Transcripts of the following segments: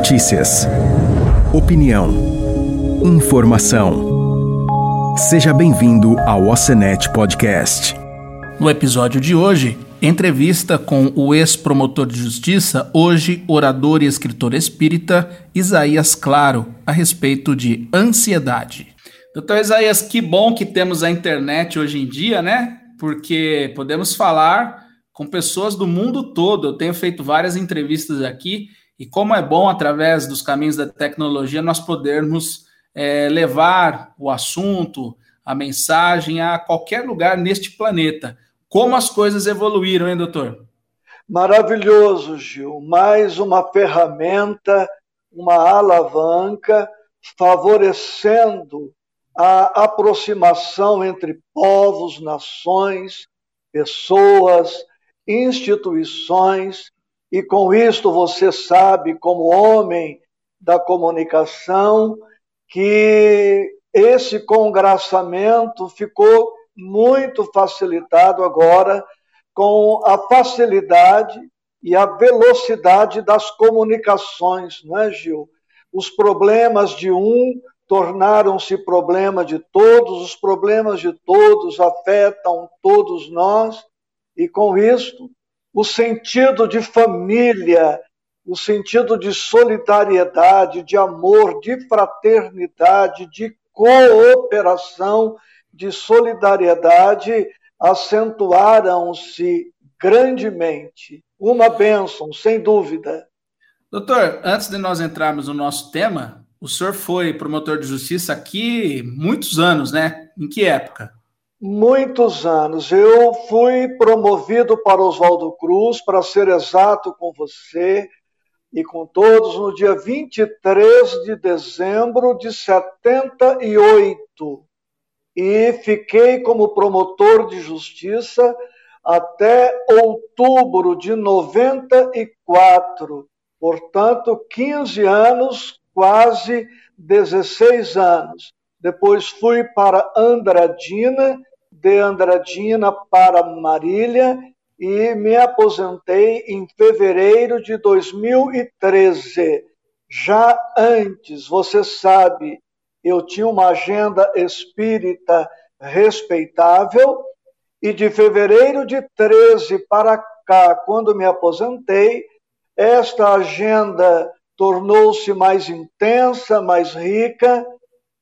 Notícias. Opinião. Informação. Seja bem-vindo ao Ocenet Podcast. No episódio de hoje, entrevista com o ex-promotor de justiça, hoje orador e escritor espírita, Isaías Claro, a respeito de ansiedade. Doutor Isaías, que bom que temos a internet hoje em dia, né? Porque podemos falar com pessoas do mundo todo. Eu tenho feito várias entrevistas aqui e como é bom, através dos caminhos da tecnologia, nós podermos é, levar o assunto, a mensagem a qualquer lugar neste planeta. Como as coisas evoluíram, hein, doutor? Maravilhoso, Gil. Mais uma ferramenta, uma alavanca favorecendo a aproximação entre povos, nações, pessoas, instituições e com isto você sabe, como homem da comunicação, que esse congraçamento ficou muito facilitado agora com a facilidade e a velocidade das comunicações, não é, Gil? Os problemas de um tornaram-se problema de todos, os problemas de todos afetam todos nós, e com isto o sentido de família, o sentido de solidariedade, de amor, de fraternidade, de cooperação, de solidariedade acentuaram-se grandemente. Uma bênção, sem dúvida. Doutor, antes de nós entrarmos no nosso tema, o senhor foi promotor de justiça aqui muitos anos, né? Em que época? Muitos anos. Eu fui promovido para Oswaldo Cruz, para ser exato com você e com todos, no dia 23 de dezembro de 78. E fiquei como promotor de justiça até outubro de 94. Portanto, 15 anos, quase 16 anos. Depois fui para Andradina de Andradina para Marília e me aposentei em fevereiro de 2013. Já antes, você sabe, eu tinha uma agenda espírita respeitável e de fevereiro de 13 para cá, quando me aposentei, esta agenda tornou-se mais intensa, mais rica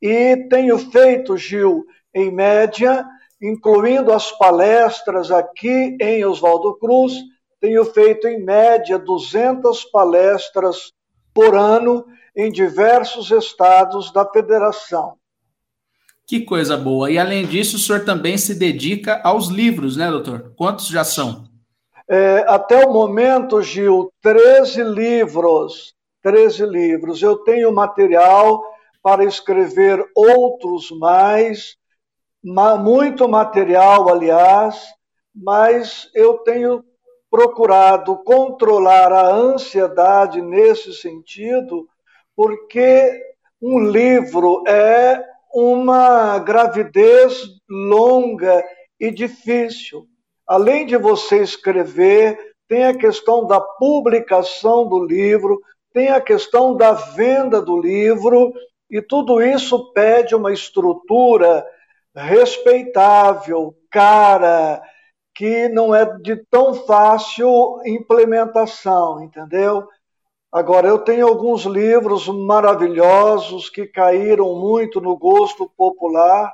e tenho feito, Gil, em média, incluindo as palestras aqui em Oswaldo Cruz, tenho feito em média 200 palestras por ano em diversos estados da federação. Que coisa boa. E além disso, o senhor também se dedica aos livros, né, doutor? Quantos já são? É, até o momento, Gil, 13 livros. 13 livros. Eu tenho material para escrever outros mais muito material, aliás, mas eu tenho procurado controlar a ansiedade nesse sentido, porque um livro é uma gravidez longa e difícil. Além de você escrever, tem a questão da publicação do livro, tem a questão da venda do livro, e tudo isso pede uma estrutura respeitável, cara, que não é de tão fácil implementação, entendeu? Agora, eu tenho alguns livros maravilhosos que caíram muito no gosto popular,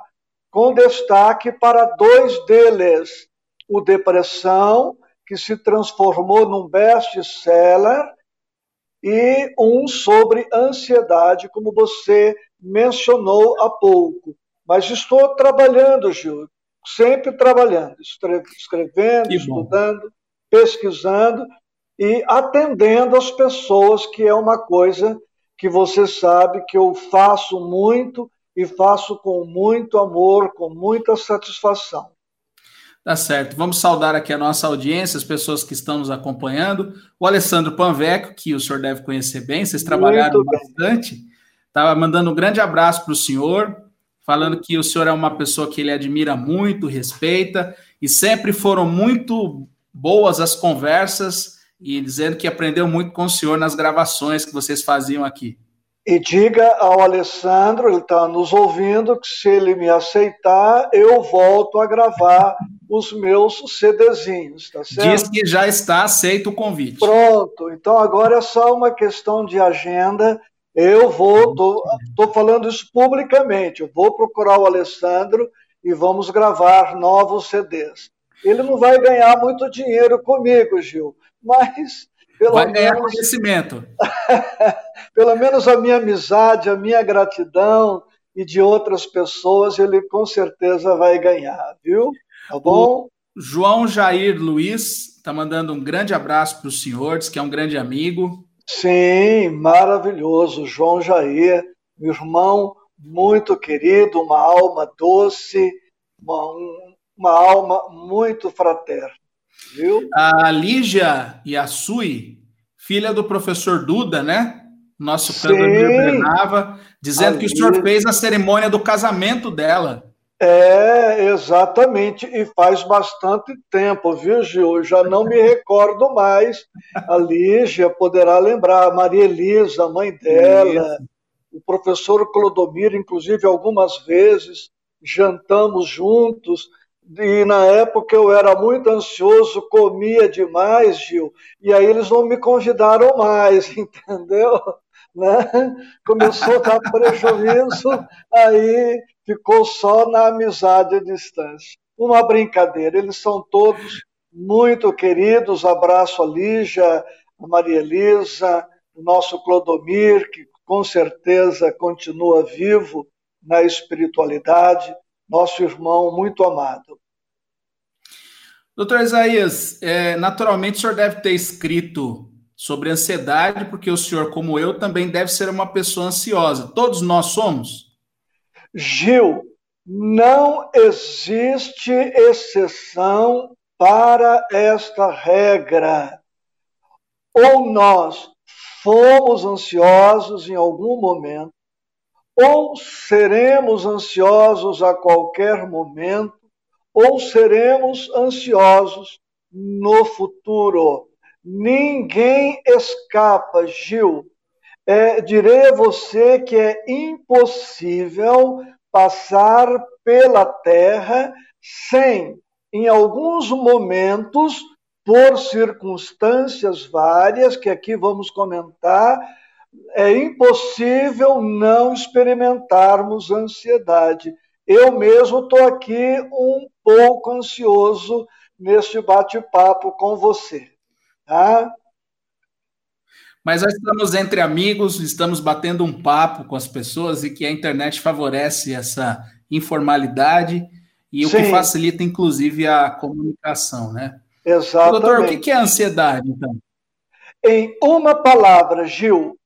com destaque para dois deles: o Depressão, que se transformou num best-seller, e um sobre ansiedade, como você mencionou há pouco. Mas estou trabalhando, Gil, sempre trabalhando, escrevendo, estudando, pesquisando e atendendo as pessoas, que é uma coisa que você sabe que eu faço muito e faço com muito amor, com muita satisfação. Tá certo. Vamos saudar aqui a nossa audiência, as pessoas que estão nos acompanhando. O Alessandro Panveco, que o senhor deve conhecer bem, vocês trabalharam bastante. Estava mandando um grande abraço para o senhor falando que o senhor é uma pessoa que ele admira muito, respeita, e sempre foram muito boas as conversas e dizendo que aprendeu muito com o senhor nas gravações que vocês faziam aqui. E diga ao Alessandro, ele está nos ouvindo, que se ele me aceitar, eu volto a gravar os meus CDzinhos, tá certo? Diz que já está aceito o convite. Pronto, então agora é só uma questão de agenda. Eu vou, estou falando isso publicamente, eu vou procurar o Alessandro e vamos gravar novos CDs. Ele não vai ganhar muito dinheiro comigo, Gil, mas pelo vai ganhar menos, conhecimento. pelo menos a minha amizade, a minha gratidão e de outras pessoas, ele com certeza vai ganhar, viu? Tá bom? O João Jair Luiz está mandando um grande abraço para o senhor, diz que é um grande amigo. Sim, maravilhoso. João Jair, meu irmão muito querido, uma alma doce, uma, uma alma muito fraterna. Viu? A Lígia Yasui, filha do professor Duda, né? Nosso cantor Brenava, dizendo a que Lígia... o senhor fez a cerimônia do casamento dela. É, exatamente, e faz bastante tempo, viu, Gil? Já não me recordo mais. A Lígia poderá lembrar, a Maria Elisa, a mãe dela, Isso. o professor Clodomir, inclusive, algumas vezes jantamos juntos. E na época eu era muito ansioso, comia demais, Gil, e aí eles não me convidaram mais, entendeu? Né? Começou a dar prejuízo, aí ficou só na amizade à distância. Uma brincadeira, eles são todos muito queridos. Abraço a Lígia, a Maria Elisa, o nosso Clodomir, que com certeza continua vivo na espiritualidade nosso irmão muito amado. Doutor Isaías, é, naturalmente o senhor deve ter escrito sobre ansiedade, porque o senhor, como eu, também deve ser uma pessoa ansiosa. Todos nós somos? Gil, não existe exceção para esta regra. Ou nós fomos ansiosos em algum momento, ou seremos ansiosos a qualquer momento, ou seremos ansiosos no futuro. Ninguém escapa, Gil. É, direi a você que é impossível passar pela Terra sem, em alguns momentos, por circunstâncias várias, que aqui vamos comentar, é impossível não experimentarmos ansiedade. Eu mesmo estou aqui um pouco ansioso neste bate-papo com você. Tá? Mas nós estamos entre amigos, estamos batendo um papo com as pessoas e que a internet favorece essa informalidade e Sim. o que facilita, inclusive, a comunicação, né? Exatamente. Doutor, o que é ansiedade, então? Em uma palavra, Gil,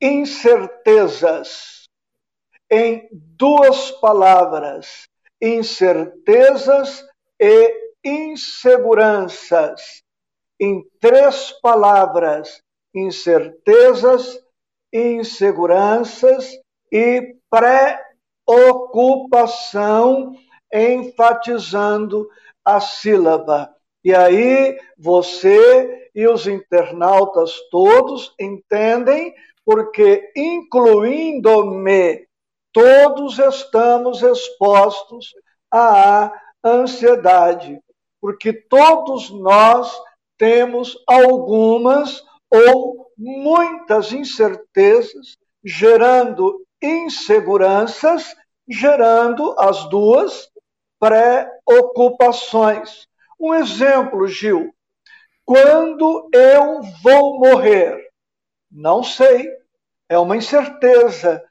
incertezas. Em duas palavras, incertezas e inseguranças. Em três palavras, incertezas, inseguranças e preocupação, enfatizando a sílaba. E aí você e os internautas todos entendem, porque incluindo-me, todos estamos expostos à ansiedade, porque todos nós temos algumas ou muitas incertezas, gerando inseguranças, gerando as duas preocupações. Um exemplo, Gil. Quando eu vou morrer? Não sei. É uma incerteza.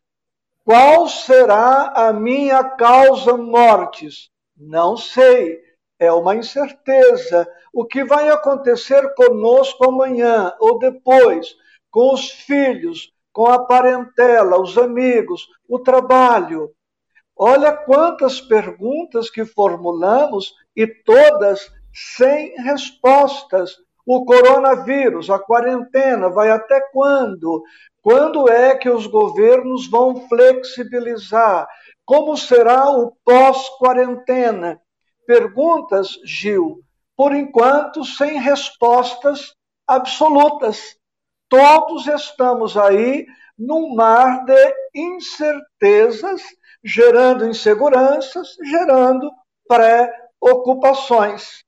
Qual será a minha causa mortis? Não sei é uma incerteza. O que vai acontecer conosco amanhã ou depois, com os filhos, com a parentela, os amigos, o trabalho. Olha quantas perguntas que formulamos e todas sem respostas. O coronavírus, a quarentena, vai até quando? Quando é que os governos vão flexibilizar? Como será o pós-quarentena? Perguntas, Gil, por enquanto sem respostas absolutas. Todos estamos aí num mar de incertezas, gerando inseguranças, gerando pré-ocupações.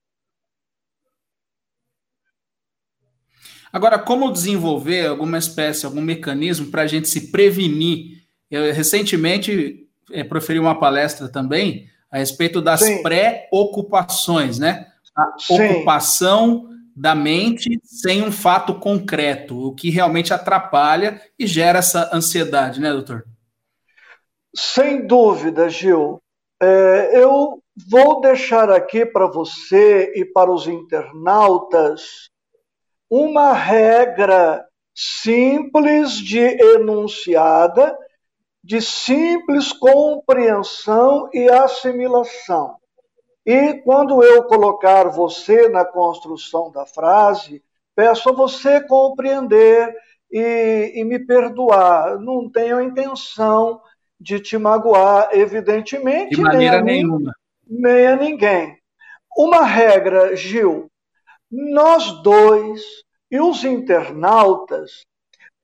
Agora, como desenvolver alguma espécie, algum mecanismo para a gente se prevenir? Eu recentemente é, proferi uma palestra também a respeito das pré-ocupações, né? A Sim. ocupação da mente sem um fato concreto, o que realmente atrapalha e gera essa ansiedade, né, doutor? Sem dúvida, Gil. É, eu vou deixar aqui para você e para os internautas uma regra simples de enunciada, de simples compreensão e assimilação. E quando eu colocar você na construção da frase, peço a você compreender e, e me perdoar. Não tenho a intenção de te magoar, evidentemente. De maneira nem a nenhuma. Mim, nem a ninguém. Uma regra, Gil, nós dois e os internautas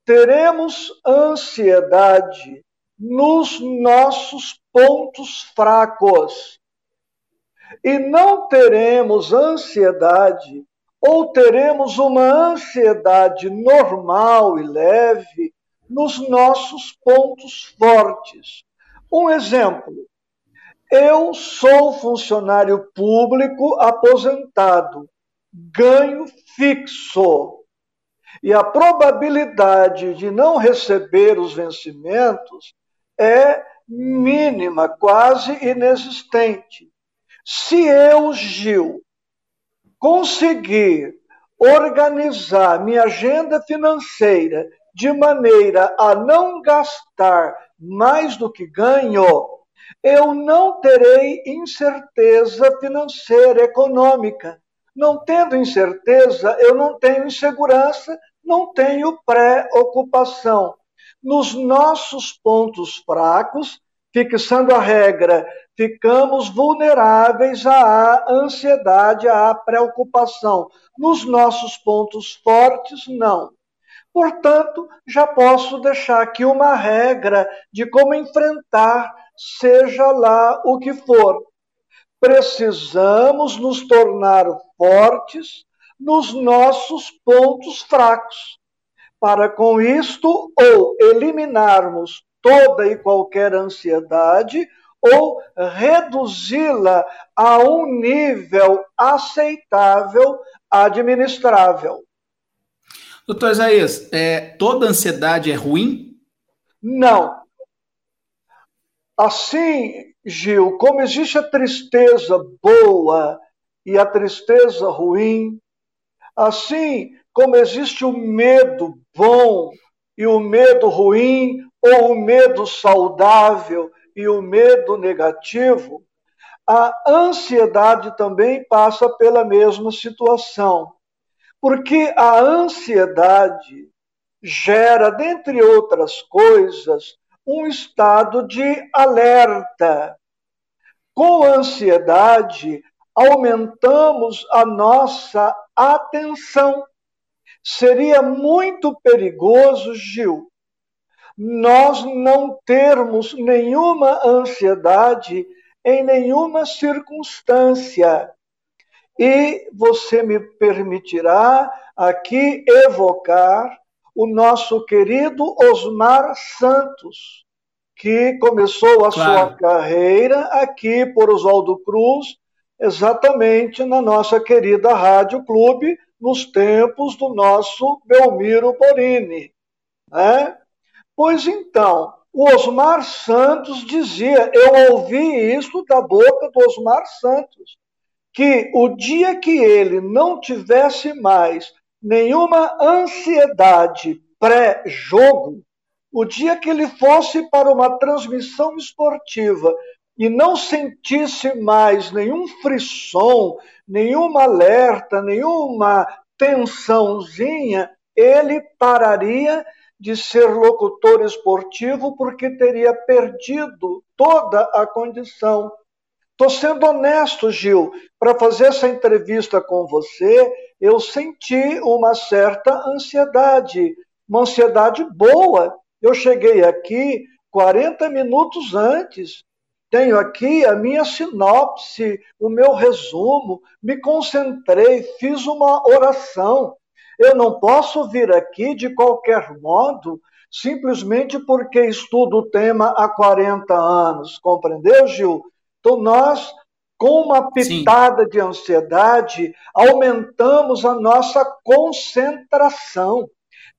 teremos ansiedade nos nossos pontos fracos e não teremos ansiedade ou teremos uma ansiedade normal e leve nos nossos pontos fortes. Um exemplo: eu sou funcionário público aposentado, ganho fixo. E a probabilidade de não receber os vencimentos é mínima, quase inexistente. Se eu, Gil, conseguir organizar minha agenda financeira de maneira a não gastar mais do que ganho, eu não terei incerteza financeira, econômica. Não tendo incerteza, eu não tenho insegurança, não tenho pré-ocupação. Nos nossos pontos fracos, fixando a regra, ficamos vulneráveis à ansiedade, à preocupação. Nos nossos pontos fortes, não. Portanto, já posso deixar aqui uma regra de como enfrentar, seja lá o que for. Precisamos nos tornar fortes nos nossos pontos fracos, para com isto ou eliminarmos toda e qualquer ansiedade ou reduzi-la a um nível aceitável, administrável. Doutor Isaías, é, toda ansiedade é ruim? Não. Assim, Gil, como existe a tristeza boa e a tristeza ruim, assim como existe o medo bom e o medo ruim, ou o medo saudável e o medo negativo, a ansiedade também passa pela mesma situação. Porque a ansiedade gera, dentre outras coisas, um estado de alerta. Com ansiedade, aumentamos a nossa atenção. Seria muito perigoso, Gil, nós não termos nenhuma ansiedade em nenhuma circunstância. E você me permitirá aqui evocar o nosso querido Osmar Santos, que começou a claro. sua carreira aqui por Oswaldo Cruz, exatamente na nossa querida Rádio Clube, nos tempos do nosso Belmiro Borini. Né? Pois então, o Osmar Santos dizia, eu ouvi isso da boca do Osmar Santos, que o dia que ele não tivesse mais nenhuma ansiedade pré-jogo, o dia que ele fosse para uma transmissão esportiva e não sentisse mais nenhum frisson, nenhuma alerta, nenhuma tensãozinha, ele pararia de ser locutor esportivo porque teria perdido toda a condição. Estou sendo honesto, Gil, para fazer essa entrevista com você, eu senti uma certa ansiedade, uma ansiedade boa. Eu cheguei aqui 40 minutos antes, tenho aqui a minha sinopse, o meu resumo, me concentrei, fiz uma oração. Eu não posso vir aqui de qualquer modo, simplesmente porque estudo o tema há 40 anos, compreendeu, Gil? Então, nós com uma pitada Sim. de ansiedade, aumentamos a nossa concentração,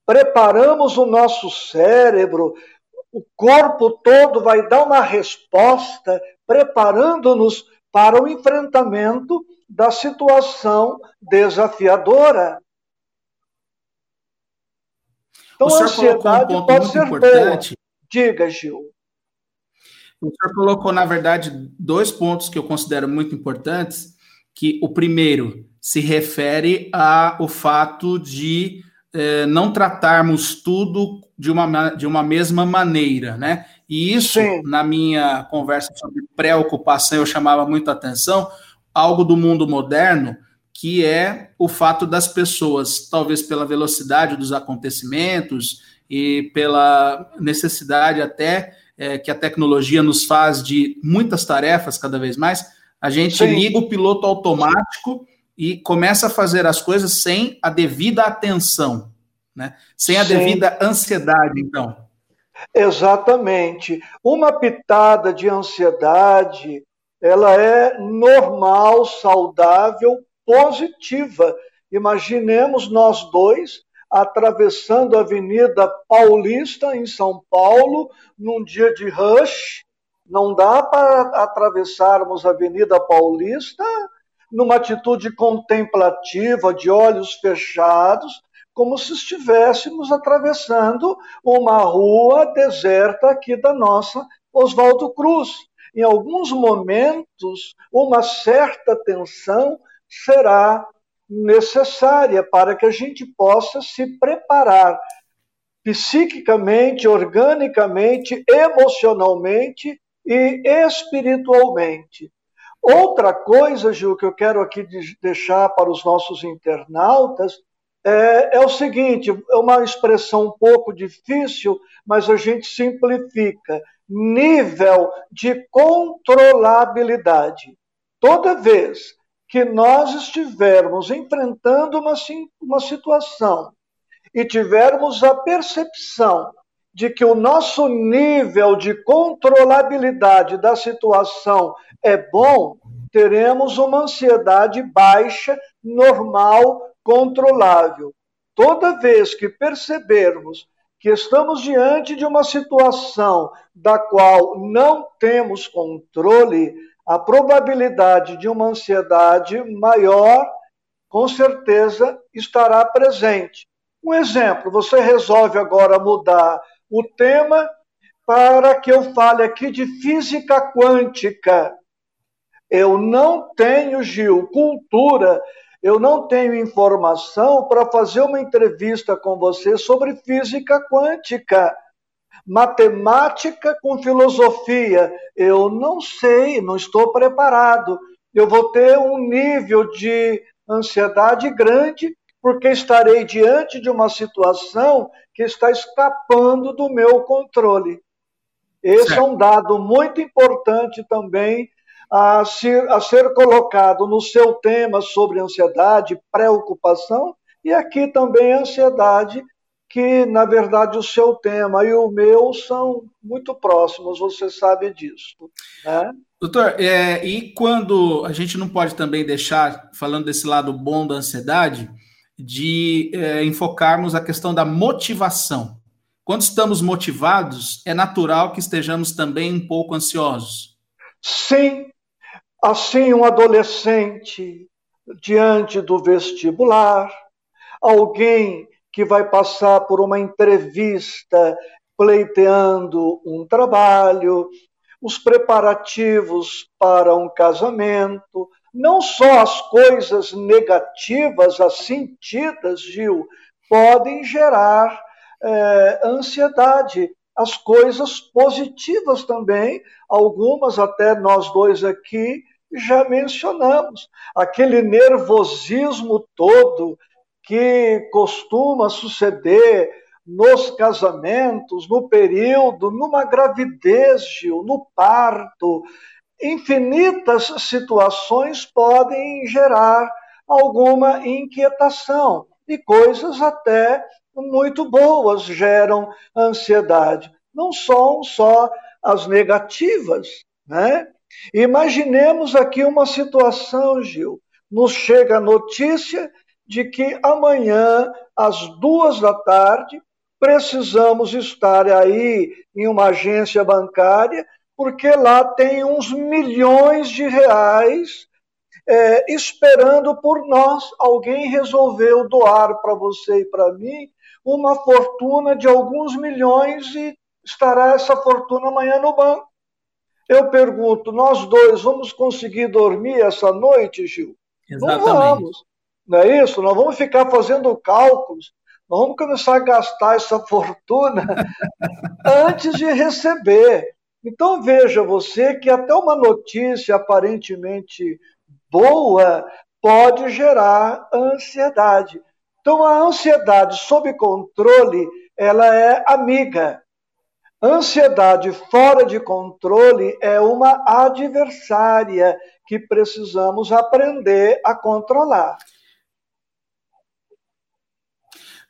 preparamos o nosso cérebro, o corpo todo vai dar uma resposta, preparando-nos para o enfrentamento da situação desafiadora. Então, a ansiedade um pode ser importante. boa. Diga, Gil. O senhor colocou, na verdade, dois pontos que eu considero muito importantes, que o primeiro se refere ao fato de eh, não tratarmos tudo de uma, de uma mesma maneira, né? E isso, Sim. na minha conversa sobre preocupação, eu chamava muito atenção, algo do mundo moderno, que é o fato das pessoas, talvez pela velocidade dos acontecimentos e pela necessidade até é, que a tecnologia nos faz de muitas tarefas cada vez mais, a gente Sim. liga o piloto automático e começa a fazer as coisas sem a devida atenção, né? sem a Sim. devida ansiedade, então. Exatamente. Uma pitada de ansiedade, ela é normal, saudável, positiva. Imaginemos nós dois atravessando a Avenida Paulista, em São Paulo, num dia de rush. Não dá para atravessarmos a Avenida Paulista numa atitude contemplativa, de olhos fechados, como se estivéssemos atravessando uma rua deserta aqui da nossa Oswaldo Cruz. Em alguns momentos, uma certa tensão será necessária para que a gente possa se preparar psiquicamente, organicamente, emocionalmente e espiritualmente. Outra coisa, Gil, que eu quero aqui deixar para os nossos internautas é, é, o seguinte: é uma expressão um pouco difícil, mas a gente simplifica. Nível de controlabilidade. Toda vez que nós estivermos enfrentando uma, uma situação e tivermos a percepção de que o nosso nível de controlabilidade da situação é bom, teremos uma ansiedade baixa, normal, controlável. Toda vez que percebermos que estamos diante de uma situação da qual não temos controle, a probabilidade de uma ansiedade maior, com certeza, estará presente. Um exemplo: você resolve agora mudar o tema para que eu fale aqui de física quântica. Eu não tenho, Gil, cultura, eu não tenho informação para fazer uma entrevista com você sobre física quântica matemática com filosofia. Eu não sei, não estou preparado. Eu vou ter um nível de ansiedade grande, porque estarei diante de uma situação que está escapando do meu controle. Esse certo. é um dado muito importante também a ser, a ser colocado no seu tema sobre ansiedade, preocupação, e aqui também ansiedade que, na verdade, o seu tema e o meu são muito próximos, você sabe disso. Né? Doutor, é, e quando a gente não pode também deixar, falando desse lado bom da ansiedade, de é, enfocarmos a questão da motivação. Quando estamos motivados, é natural que estejamos também um pouco ansiosos. Sim, assim um adolescente diante do vestibular, alguém que vai passar por uma entrevista pleiteando um trabalho, os preparativos para um casamento, não só as coisas negativas, as sentidas, Gil, podem gerar é, ansiedade. As coisas positivas também, algumas até nós dois aqui já mencionamos. Aquele nervosismo todo que costuma suceder nos casamentos, no período, numa gravidez, Gil, no parto. Infinitas situações podem gerar alguma inquietação e coisas até muito boas geram ansiedade. Não são só as negativas, né? Imaginemos aqui uma situação, Gil. Nos chega a notícia de que amanhã, às duas da tarde, precisamos estar aí em uma agência bancária, porque lá tem uns milhões de reais é, esperando por nós. Alguém resolveu doar para você e para mim uma fortuna de alguns milhões e estará essa fortuna amanhã no banco. Eu pergunto, nós dois vamos conseguir dormir essa noite, Gil? Exatamente. Não vamos. Não é isso? Nós vamos ficar fazendo cálculos, nós vamos começar a gastar essa fortuna antes de receber. Então veja você que até uma notícia aparentemente boa pode gerar ansiedade. Então a ansiedade sob controle, ela é amiga. Ansiedade fora de controle é uma adversária que precisamos aprender a controlar.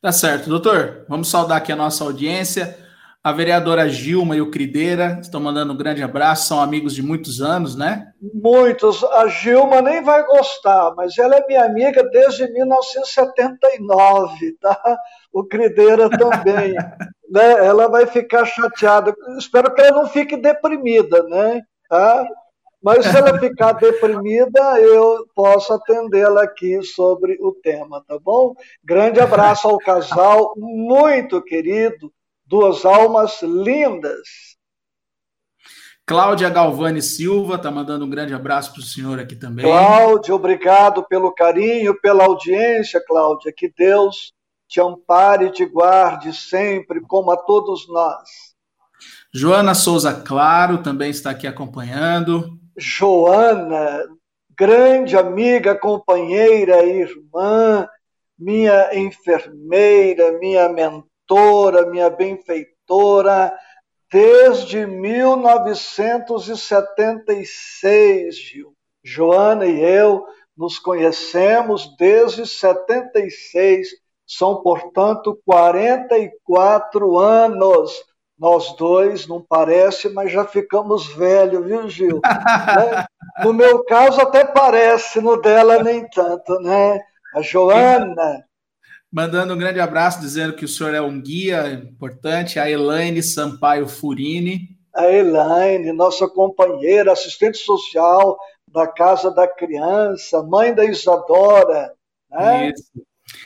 Tá certo, doutor. Vamos saudar aqui a nossa audiência. A vereadora Gilma e o Crideira estão mandando um grande abraço, são amigos de muitos anos, né? Muitos. A Gilma nem vai gostar, mas ela é minha amiga desde 1979, tá? O Crideira também. né? Ela vai ficar chateada. Espero que ela não fique deprimida, né? Tá? Mas se ela ficar deprimida, eu posso atendê-la aqui sobre o tema, tá bom? Grande abraço ao casal, muito querido, duas almas lindas. Cláudia Galvani Silva está mandando um grande abraço para o senhor aqui também. Cláudia, obrigado pelo carinho, pela audiência, Cláudia. Que Deus te ampare e te guarde sempre, como a todos nós. Joana Souza Claro também está aqui acompanhando. Joana, grande amiga, companheira, irmã, minha enfermeira, minha mentora, minha benfeitora, desde 1976, Gil. Joana e eu nos conhecemos desde 76 são, portanto, 44 anos. Nós dois, não parece, mas já ficamos velhos, viu, Gil? né? No meu caso, até parece, no dela, nem tanto, né? A Joana. Mandando um grande abraço, dizendo que o senhor é um guia importante, a Elaine Sampaio Furini. A Elaine, nossa companheira, assistente social da Casa da Criança, mãe da Isadora. Né? Isso.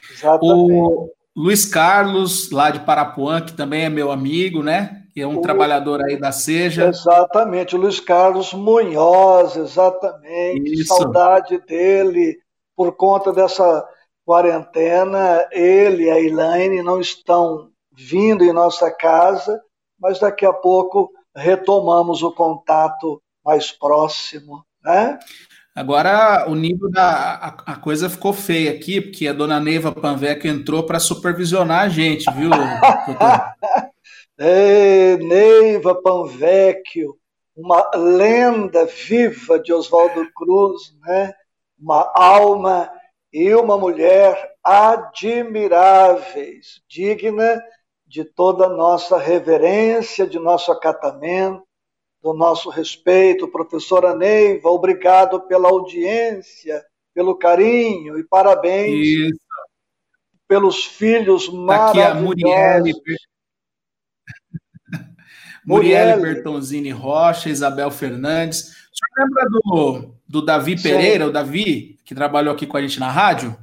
Exatamente. O Luiz Carlos, lá de Parapuã, que também é meu amigo, né? Que é um o... trabalhador aí da Seja. Exatamente, o Luiz Carlos Munhoz, exatamente. Isso. Saudade dele por conta dessa quarentena. Ele e a Elaine não estão vindo em nossa casa, mas daqui a pouco retomamos o contato mais próximo, né? Agora o nível da a, a, coisa ficou feia aqui, porque a dona Neiva Panveco entrou para supervisionar a gente, viu, Ei, Neiva Panvecchio, uma lenda viva de Oswaldo Cruz, né? uma alma e uma mulher admiráveis, digna de toda a nossa reverência, de nosso acatamento, do nosso respeito. Professora Neiva, obrigado pela audiência, pelo carinho e parabéns Isso. pelos filhos maravilhosos. Tá aqui a Murielle. Murielle Bertonzini Rocha, Isabel Fernandes. O senhor lembra do, do Davi Sim. Pereira, o Davi, que trabalhou aqui com a gente na rádio?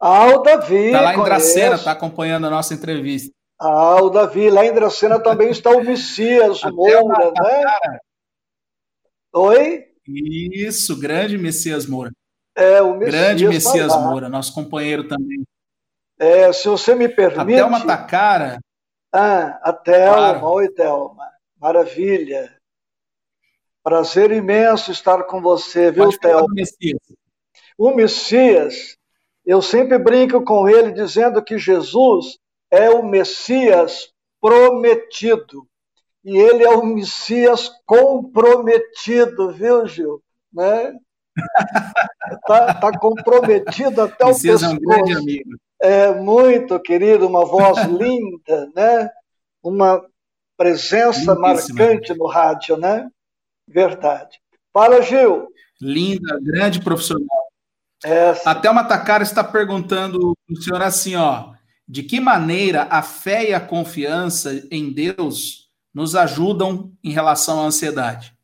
Ah, o Davi. Está lá em Dracena, está acompanhando a nossa entrevista. Ah, o Davi, lá em Dracena também está o Messias Moura, né? Oi? Isso, grande Messias Moura. É, o Messias Grande Messias tá Moura, nosso companheiro também. É, se você me permite. A Thelma Tacara. Ah, a Thelma, claro. oi Thelma, maravilha. Prazer imenso estar com você, viu, Theo? O Messias, eu sempre brinco com ele dizendo que Jesus é o Messias prometido. E ele é o Messias comprometido, viu, Gil? Né? Tá, tá comprometido até o Messias pescoço. é um grande amigo. É muito querido, uma voz linda, né? Uma presença marcante no rádio, né? Verdade. Fala, Gil. Linda, grande profissional. Até uma Takara está perguntando o senhor assim, ó, de que maneira a fé e a confiança em Deus nos ajudam em relação à ansiedade?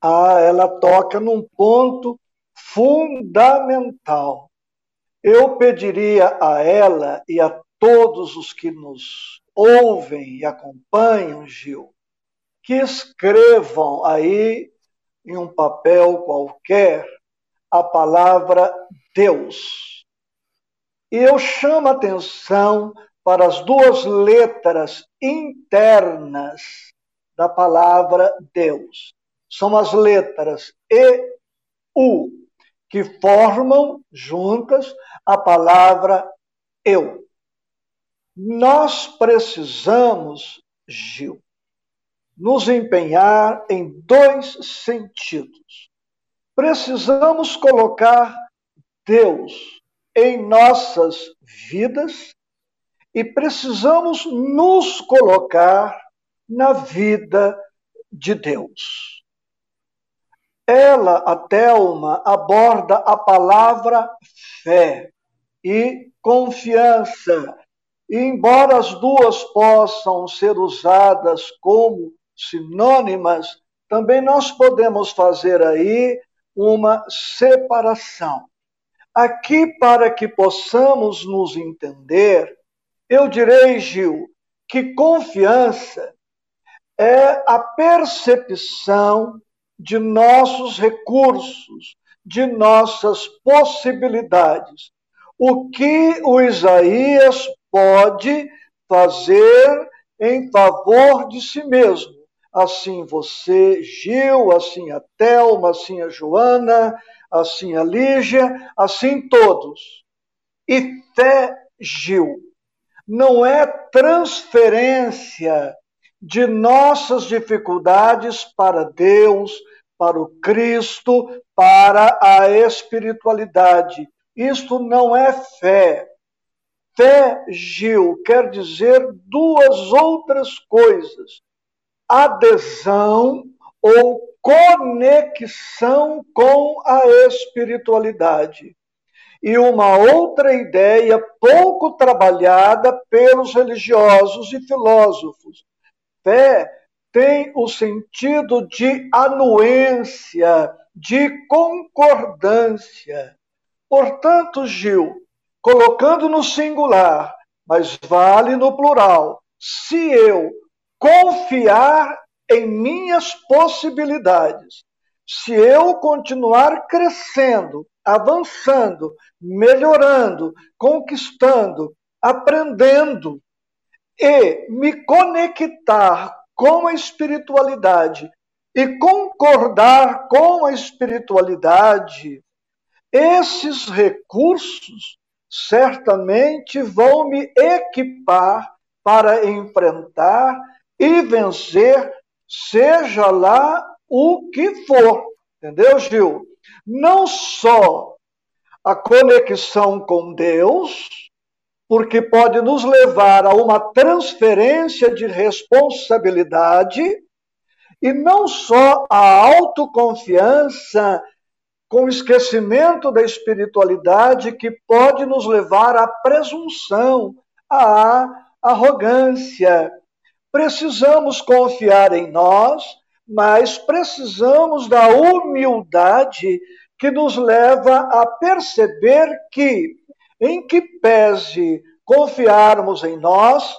Ah, ela toca num ponto fundamental. Eu pediria a ela e a todos os que nos ouvem e acompanham, Gil, que escrevam aí em um papel qualquer a palavra Deus. E eu chamo a atenção para as duas letras internas da palavra Deus. São as letras E, U, que formam juntas a palavra eu. Nós precisamos, Gil, nos empenhar em dois sentidos. Precisamos colocar Deus em nossas vidas e precisamos nos colocar na vida de Deus. Ela, a Thelma, aborda a palavra fé e confiança. E embora as duas possam ser usadas como sinônimas, também nós podemos fazer aí uma separação. Aqui, para que possamos nos entender, eu direi, Gil, que confiança é a percepção de nossos recursos, de nossas possibilidades. O que o Isaías pode fazer em favor de si mesmo. Assim você, Gil, assim a Thelma, assim a Joana, assim a Lígia, assim todos. E fé, Gil, não é transferência de nossas dificuldades para Deus, para o Cristo, para a espiritualidade. Isto não é fé. Fé, Gil, quer dizer duas outras coisas: adesão ou conexão com a espiritualidade e uma outra ideia pouco trabalhada pelos religiosos e filósofos. Fé tem o sentido de anuência, de concordância. Portanto, Gil, colocando no singular, mas vale no plural, se eu confiar em minhas possibilidades, se eu continuar crescendo, avançando, melhorando, conquistando, aprendendo e me conectar com a espiritualidade e concordar com a espiritualidade, esses recursos certamente vão me equipar para enfrentar e vencer, seja lá o que for. Entendeu, Gil? Não só a conexão com Deus, porque pode nos levar a uma transferência de responsabilidade, e não só a autoconfiança com esquecimento da espiritualidade que pode nos levar à presunção, à arrogância. Precisamos confiar em nós mas precisamos da humildade que nos leva a perceber que, em que pese confiarmos em nós,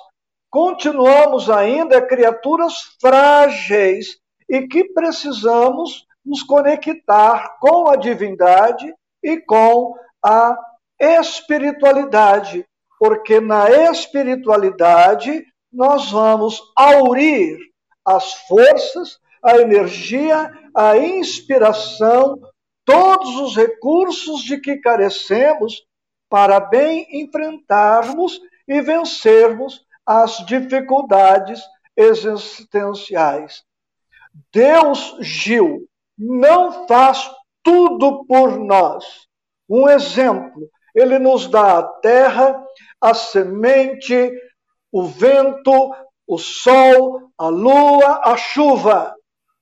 continuamos ainda criaturas frágeis e que precisamos nos conectar com a divindade e com a espiritualidade, porque na espiritualidade nós vamos aurir as forças a energia, a inspiração, todos os recursos de que carecemos para bem enfrentarmos e vencermos as dificuldades existenciais. Deus, Gil, não faz tudo por nós. Um exemplo, ele nos dá a terra, a semente, o vento, o sol, a lua, a chuva.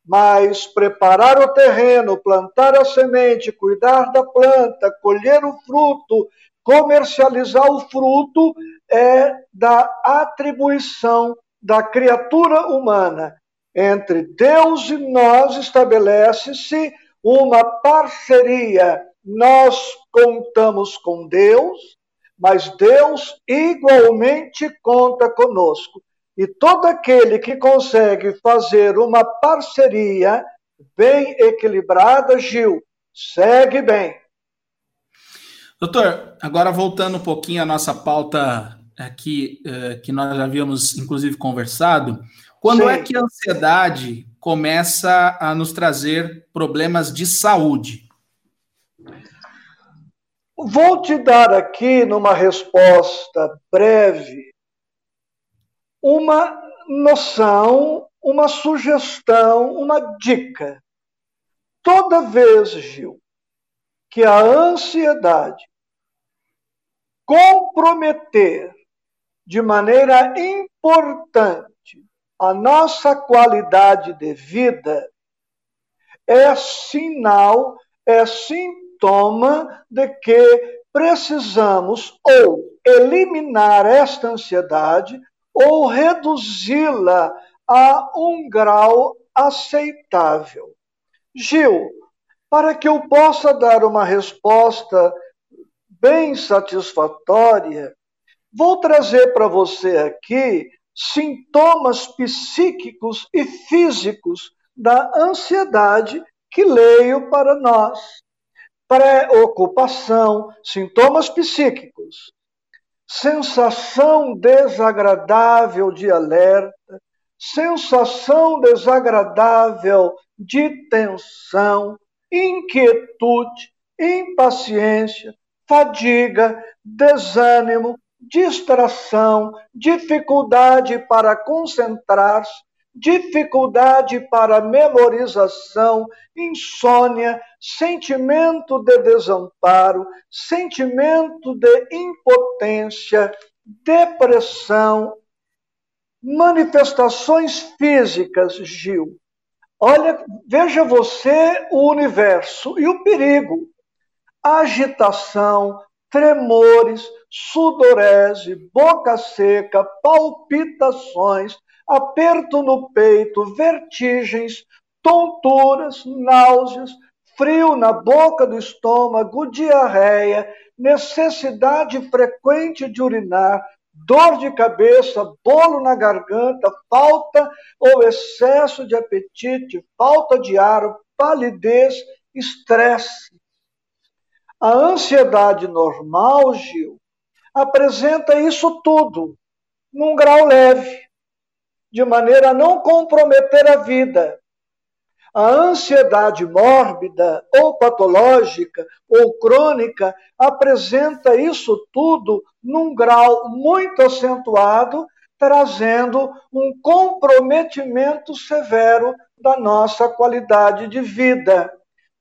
Mas preparar o terreno, plantar a semente, cuidar da planta, colher o fruto, comercializar o fruto é da atribuição da criatura humana. Entre Deus e nós estabelece-se uma parceria. Nós contamos com Deus, mas Deus igualmente conta conosco. E todo aquele que consegue fazer uma parceria bem equilibrada, Gil, segue bem. Doutor, agora voltando um pouquinho à nossa pauta aqui, eh, que nós já havíamos inclusive conversado, quando é Sim. é que a ansiedade começa a nos trazer problemas de saúde? Vou te dar aqui, numa resposta breve, uma noção, uma sugestão, uma dica. Toda vez, Gil, que a ansiedade comprometer de maneira importante a nossa qualidade de vida, é sinal, é sintoma de que precisamos ou eliminar esta ansiedade ou reduzi-la a um grau aceitável. Gil, para que eu possa dar uma resposta bem satisfatória, vou trazer para você aqui sintomas psíquicos e físicos da ansiedade que leio para nós. Preocupação, sintomas psíquicos, sensação desagradável de alerta, sensação desagradável de tensão, inquietude, impaciência, fadiga, desânimo, distração, dificuldade para concentrar-se, dificuldade para memorização, insônia, sentimento de desamparo, sentimento de impotência, depressão, manifestações físicas, Gil. Olha, veja você o universo e o perigo agitação, tremores, sudorese, boca seca, palpitações, aperto no peito, vertigens, tonturas, náuseas, frio na boca do estômago, diarreia, necessidade frequente de urinar, dor de cabeça, bolo na garganta, falta ou excesso de apetite, falta de ar, palidez, estresse. A ansiedade normal, Gil, apresenta isso tudo num grau leve, de maneira a não comprometer a vida. A ansiedade mórbida ou patológica ou crônica apresenta isso tudo num grau muito acentuado, trazendo um comprometimento severo da nossa qualidade de vida.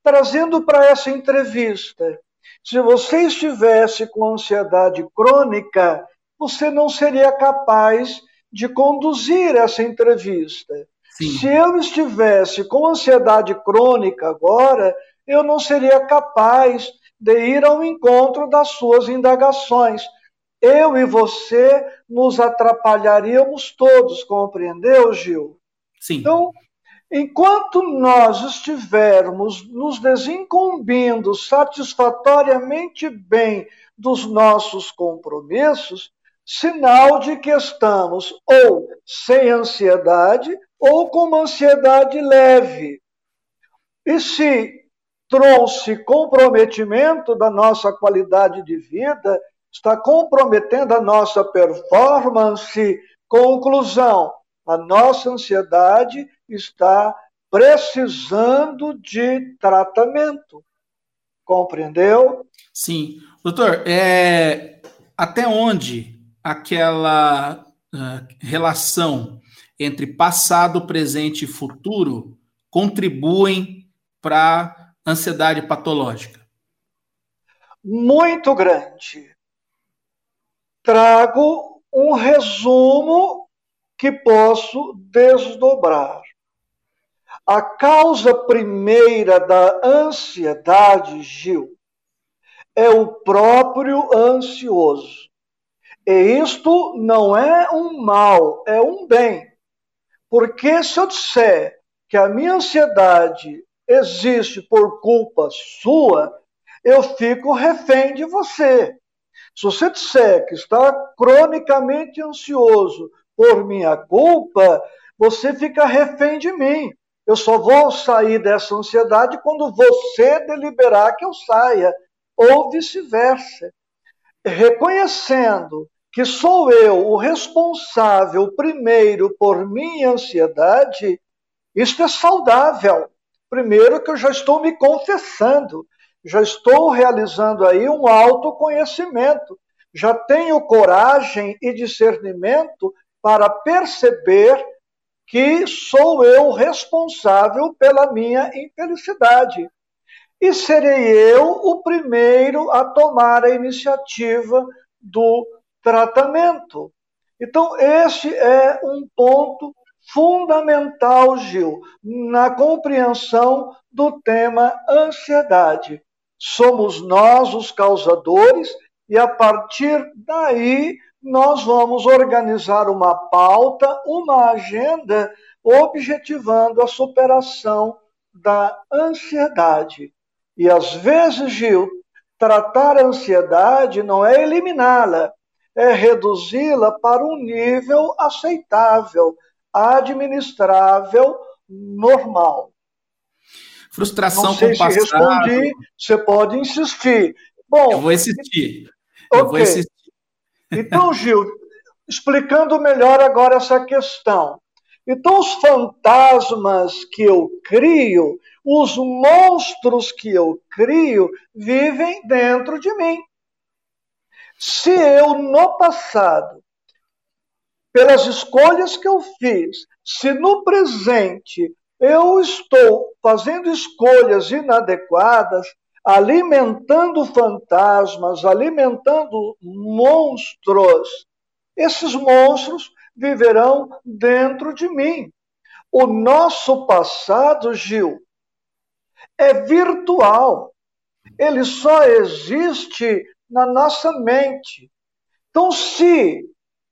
Trazendo para essa entrevista se você estivesse com ansiedade crônica, você não seria capaz de conduzir essa entrevista. Sim. Se eu estivesse com ansiedade crônica agora, eu não seria capaz de ir ao encontro das suas indagações. Eu e você nos atrapalharíamos todos, compreendeu, Gil? Sim. Então, Enquanto nós estivermos nos desincumbindo satisfatoriamente bem dos nossos compromissos, sinal de que estamos ou sem ansiedade ou com uma ansiedade leve. E se trouxe comprometimento da nossa qualidade de vida, está comprometendo a nossa performance. Conclusão: a nossa ansiedade está precisando de tratamento. Compreendeu? Sim. Doutor, é, até onde aquela uh, relação entre passado, presente e futuro contribuem para ansiedade patológica? Muito grande. Trago um resumo que posso desdobrar. A causa primeira da ansiedade, Gil, é o próprio ansioso. E isto não é um mal, é um bem. Porque se eu disser que a minha ansiedade existe por culpa sua, eu fico refém de você. Se você disser que está cronicamente ansioso por minha culpa, você fica refém de mim. Eu só vou sair dessa ansiedade quando você deliberar que eu saia, ou vice-versa. Reconhecendo que sou eu o responsável primeiro por minha ansiedade, isto é saudável. Primeiro, que eu já estou me confessando, já estou realizando aí um autoconhecimento, já tenho coragem e discernimento para perceber que sou eu responsável pela minha infelicidade. E serei eu o primeiro a tomar a iniciativa do tratamento. Então, esse é um ponto fundamental, Gil, na compreensão do tema ansiedade. Somos nós os causadores e a partir daí nós vamos organizar uma pauta, uma agenda objetivando a superação da ansiedade. E às vezes, Gil, tratar a ansiedade não é eliminá-la, é reduzi-la para um nível aceitável, administrável, normal. Frustração Não sei com passado. Se respondi, você pode insistir. Bom, eu vou insistir. Eu okay. vou insistir. Então, Gil, explicando melhor agora essa questão. Então, os fantasmas que eu crio, os monstros que eu crio, vivem dentro de mim. Se eu, no passado, pelas escolhas que eu fiz, se no presente eu estou fazendo escolhas inadequadas, alimentando fantasmas, alimentando monstros, esses monstros viverão dentro de mim. O nosso passado, Gil, é virtual. Ele só existe na nossa mente. Então, se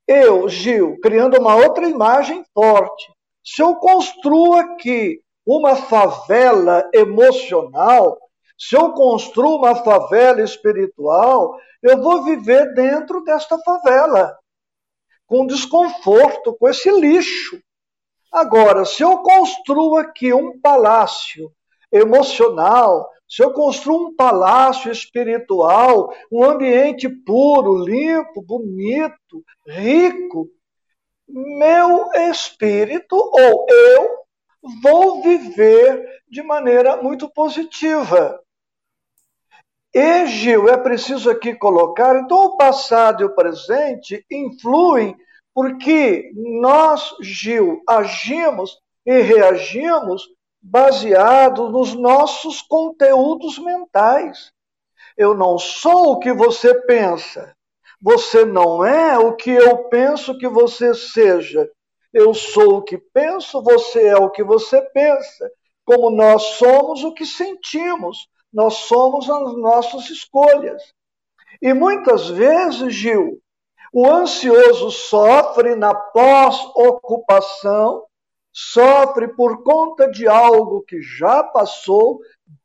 eu, Gil, criando uma outra imagem forte, se eu construo aqui uma favela emocional, se eu construo uma favela espiritual, eu vou viver dentro desta favela, com desconforto, com esse lixo. Agora, se eu construo aqui um palácio emocional, se eu construo um palácio espiritual, um ambiente puro, limpo, bonito, rico, meu espírito ou eu vou viver de maneira muito positiva. E, Gil, é preciso aqui colocar, então o passado e o presente influem porque nós, Gil, agimos e reagimos baseado nos nossos conteúdos mentais. Eu não sou o que você pensa. Você não é o que eu penso que você seja. Eu sou o que penso, você é o que você pensa. Como nós somos o que sentimos, nós somos as nossas escolhas. E muitas vezes, Gil, o ansioso sofre na pós-ocupação sofre por conta de algo que já passou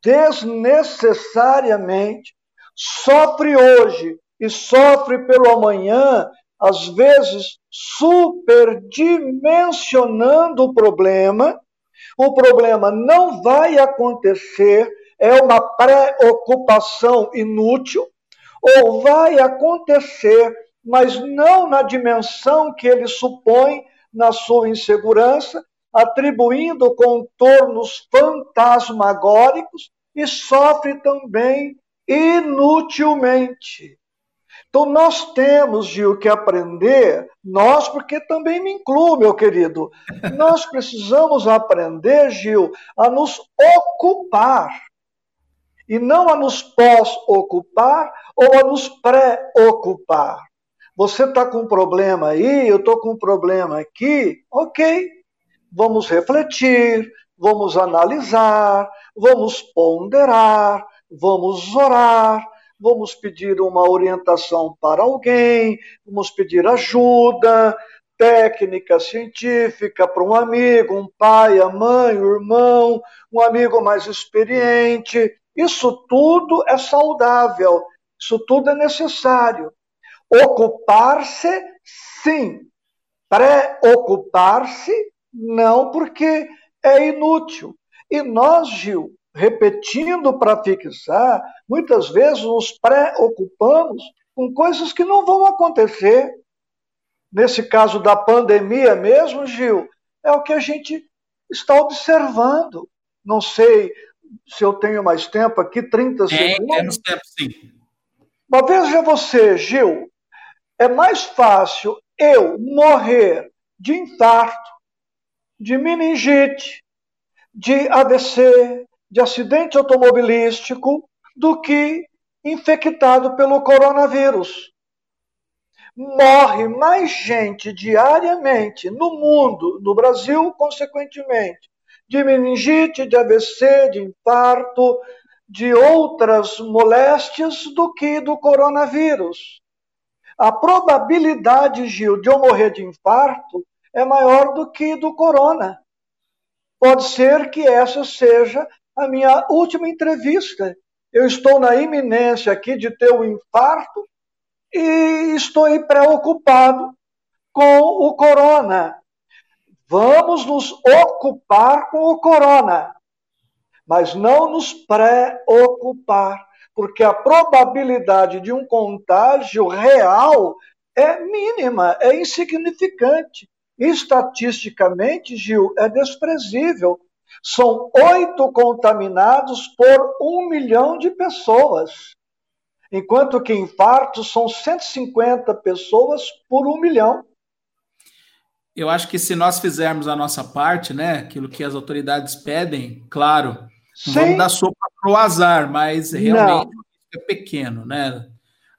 desnecessariamente, sofre hoje e sofre pelo amanhã, às vezes superdimensionando o problema. O problema não vai acontecer, é uma preocupação inútil, ou vai acontecer, mas não na dimensão que ele supõe na sua insegurança, atribuindo contornos fantasmagóricos e sofre também inutilmente. Então, nós temos, Gil, que aprender, nós, porque também me incluo, meu querido, nós precisamos aprender, Gil, a nos ocupar, e não a nos pós-ocupar ou a nos pré-ocupar. Você está com um problema aí, eu estou com um problema aqui, ok. Vamos refletir, vamos analisar, vamos ponderar, vamos orar, vamos pedir uma orientação para alguém, vamos pedir ajuda técnica, científica para um amigo, um pai, a mãe, o irmão, um amigo mais experiente. Isso tudo é saudável, isso tudo é necessário. Ocupar-se, sim. Preocupar-se, não, porque é inútil. E nós, Gil, repetindo para fixar, muitas vezes nos preocupamos com coisas que não vão acontecer. Nesse caso da pandemia mesmo, Gil, é o que a gente está observando. Não sei se eu tenho mais tempo aqui, 30 segundos. Temos tempo, sim. Mas veja você, Gil, é mais fácil eu morrer de infarto, de meningite, de AVC, de acidente automobilístico do que infectado pelo coronavírus. Morre mais gente diariamente no mundo, no Brasil, consequentemente, de meningite, de AVC, de infarto, de outras moléstias do que do coronavírus. A probabilidade, Gil, de eu morrer de infarto é maior do que do corona. Pode ser que essa seja a minha última entrevista. Eu estou na iminência aqui de ter um infarto e estou preocupado com o corona. Vamos nos ocupar com o corona, mas não nos preocupar, porque a probabilidade de um contágio real é mínima, é insignificante. Estatisticamente, Gil, é desprezível. São oito contaminados por um milhão de pessoas, enquanto que infartos são 150 pessoas por um milhão. Eu acho que se nós fizermos a nossa parte, né, aquilo que as autoridades pedem, claro, Sim. vamos dar sopa para o azar, mas realmente Não. é pequeno, né?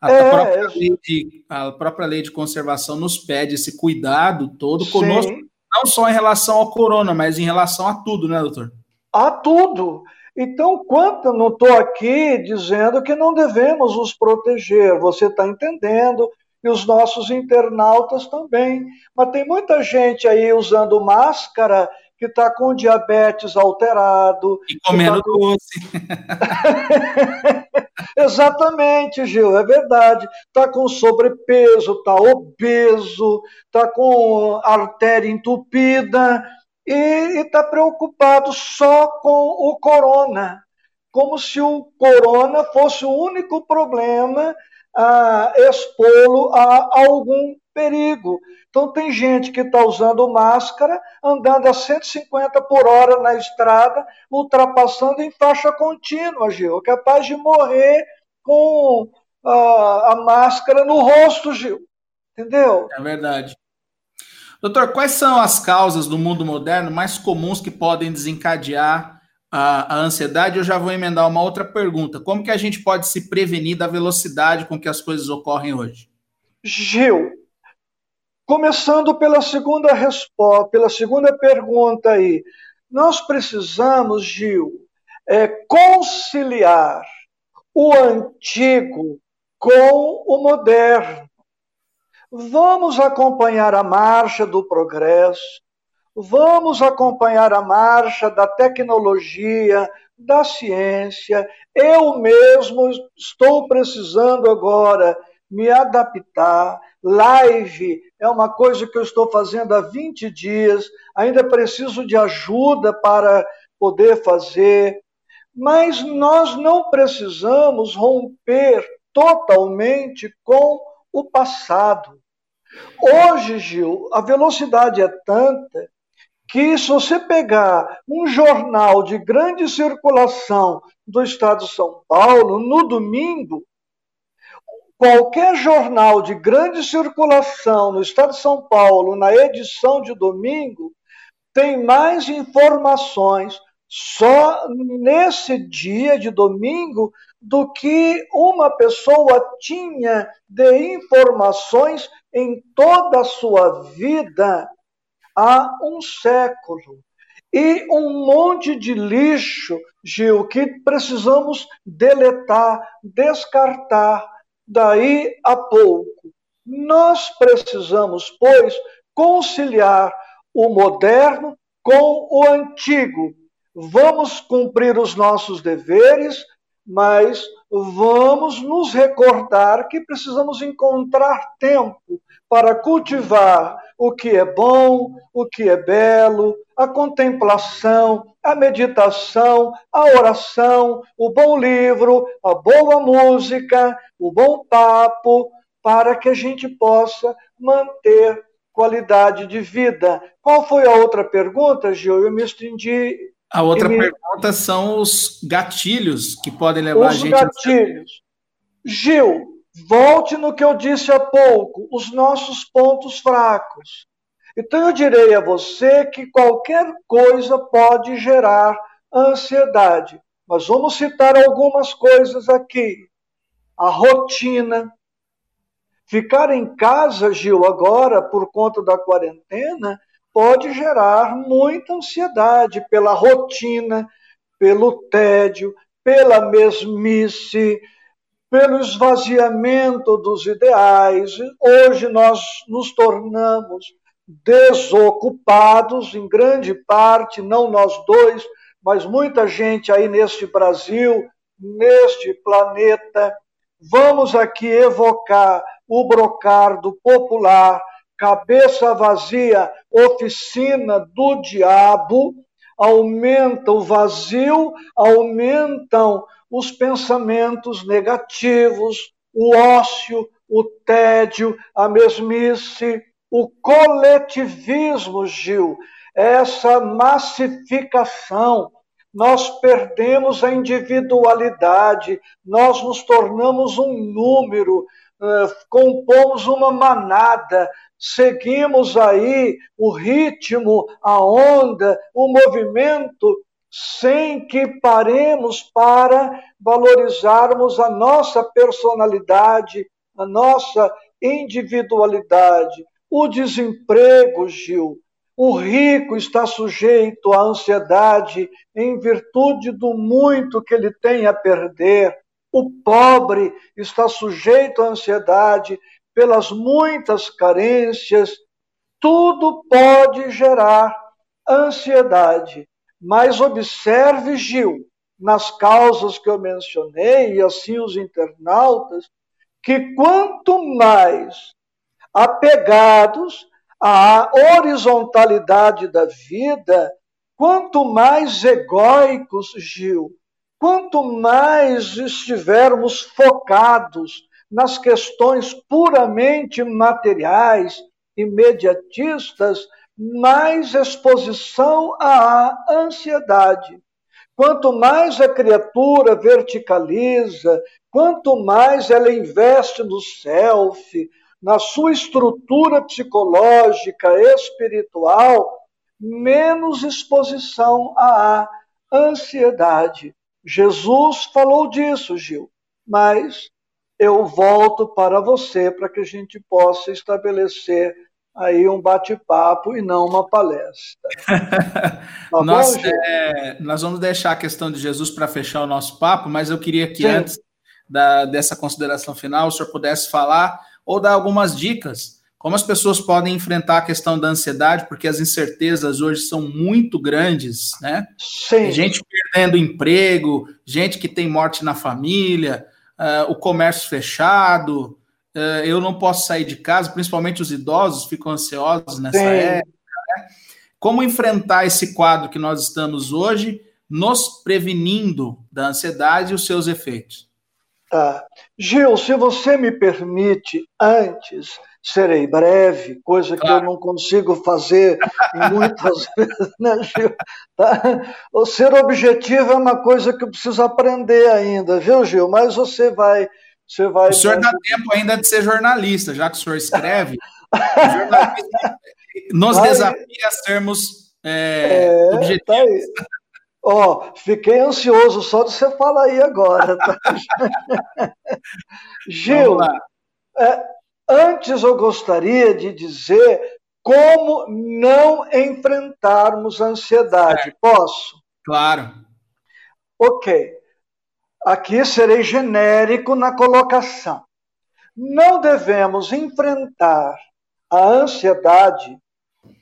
A, é, própria lei de, a própria lei de conservação nos pede esse cuidado todo conosco, Sim não só em relação ao corona, mas em relação a tudo, né, doutor? A tudo. Então, quanto não estou aqui dizendo que não devemos nos proteger, você está entendendo, e os nossos internautas também. Mas tem muita gente aí usando máscara que está com diabetes alterado. E comendo tá... doce. Exatamente, Gil, é verdade. Está com sobrepeso, está obeso, está com artéria entupida e está preocupado só com o corona. Como se o corona fosse o único problema a expô-lo a algum perigo. Então, tem gente que está usando máscara, andando a 150 por hora na estrada, ultrapassando em faixa contínua, Gil, capaz de morrer com a, a máscara no rosto, Gil. Entendeu? É verdade. Doutor, quais são as causas do mundo moderno mais comuns que podem desencadear a, a, ansiedade? Eu já vou emendar uma outra pergunta. Como que a gente pode se prevenir da velocidade com que as coisas ocorrem hoje? Gil, Começando pela segunda resposta, pela segunda pergunta aí, nós precisamos, Gil, é, conciliar o antigo com o moderno. Vamos acompanhar a marcha do progresso, vamos acompanhar a marcha da tecnologia, da ciência. Eu mesmo estou precisando agora me adaptar. Live é uma coisa que eu estou fazendo há 20 dias, ainda preciso de ajuda para poder fazer, mas nós não precisamos romper totalmente com o passado. Hoje, Gil, a velocidade é tanta que se você pegar um jornal de grande circulação do estado de São Paulo, no domingo, qualquer jornal de grande circulação no estado de São Paulo, na edição de domingo, tem mais informações só nesse dia de domingo do que uma pessoa tinha de informações em toda a sua vida há um século. E um monte de lixo, Gil, que precisamos deletar, descartar daí a pouco. Nós precisamos, pois, conciliar o moderno com o antigo. Vamos cumprir os nossos deveres, mas vamos nos recordar que precisamos encontrar tempo para cultivar o que é bom, o que é belo, a contemplação, a meditação, a oração, o bom livro, a boa música, o bom papo, para que a gente possa manter qualidade de vida. Qual foi a outra pergunta, Gil? Eu me estendi. A outra me... pergunta são os gatilhos que podem levar os a gente. Os gatilhos. A... Gil, Volte no que eu disse há pouco, os nossos pontos fracos. Então eu direi a você que qualquer coisa pode gerar ansiedade. Mas vamos citar algumas coisas aqui. A rotina. Ficar em casa, Gil, agora, por conta da quarentena, pode gerar muita ansiedade pela rotina, pelo tédio, pela mesmice, pelo esvaziamento dos ideais. Hoje nós nos tornamos desocupados, em grande parte, não nós dois, mas muita gente aí neste Brasil, neste planeta. Vamos aqui evocar o brocardo popular, cabeça vazia, oficina do diabo, aumenta o vazio, aumentam os pensamentos negativos, o ócio, o tédio, a mesmice, o coletivismo, Gil, essa massificação. Nós perdemos a individualidade, nós nos tornamos um número, compomos uma manada, seguimos aí o ritmo, a onda, o movimento sem que paremos para valorizarmos a nossa personalidade, a nossa individualidade. O desemprego, Gil, o rico está sujeito à ansiedade em virtude do muito que ele tem a perder. O pobre está sujeito à ansiedade pelas muitas carências. Tudo pode gerar ansiedade. Mas observe, Gil, nas causas que eu mencionei, e assim os internautas, que quanto mais apegados à horizontalidade da vida, quanto mais egóicos, Gil, quanto mais estivermos focados nas questões puramente materiais, imediatistas, mais exposição à ansiedade. Quanto mais a criatura verticaliza, quanto mais ela investe no self, na sua estrutura psicológica, espiritual, menos exposição à ansiedade. Jesus falou disso, Gil, mas eu volto para você para que a gente possa estabelecer aí um bate-papo e não uma palestra. Tá nós, é, nós vamos deixar a questão de Jesus para fechar o nosso papo, mas eu queria que Sim. antes da, dessa consideração final o senhor pudesse falar ou dar algumas dicas como as pessoas podem enfrentar a questão da ansiedade, porque as incertezas hoje são muito grandes, né? Sim. Gente perdendo emprego, gente que tem morte na família, uh, o comércio fechado, uh, eu não posso sair de casa, principalmente os idosos ficam ansiosos nessa Sim. época. Né? Como enfrentar esse quadro que nós estamos hoje, nos prevenindo da ansiedade e os seus efeitos? Tá. Gil, se você me permite, antes, serei breve, coisa claro. que eu não consigo fazer muitas vezes, né, Gil? Tá? O ser objetivo é uma coisa que eu preciso aprender ainda, viu, Gil? Mas você vai. Você vai o senhor dá tempo ainda de ser jornalista, já que o senhor escreve. nos desafia a sermos é, é, objetivos. Tá Ó, oh, fiquei ansioso só de você falar aí agora. Tá? Gil, é, Antes eu gostaria de dizer como não enfrentarmos a ansiedade. É. Posso? Claro. Ok. Aqui serei genérico na colocação. Não devemos enfrentar a ansiedade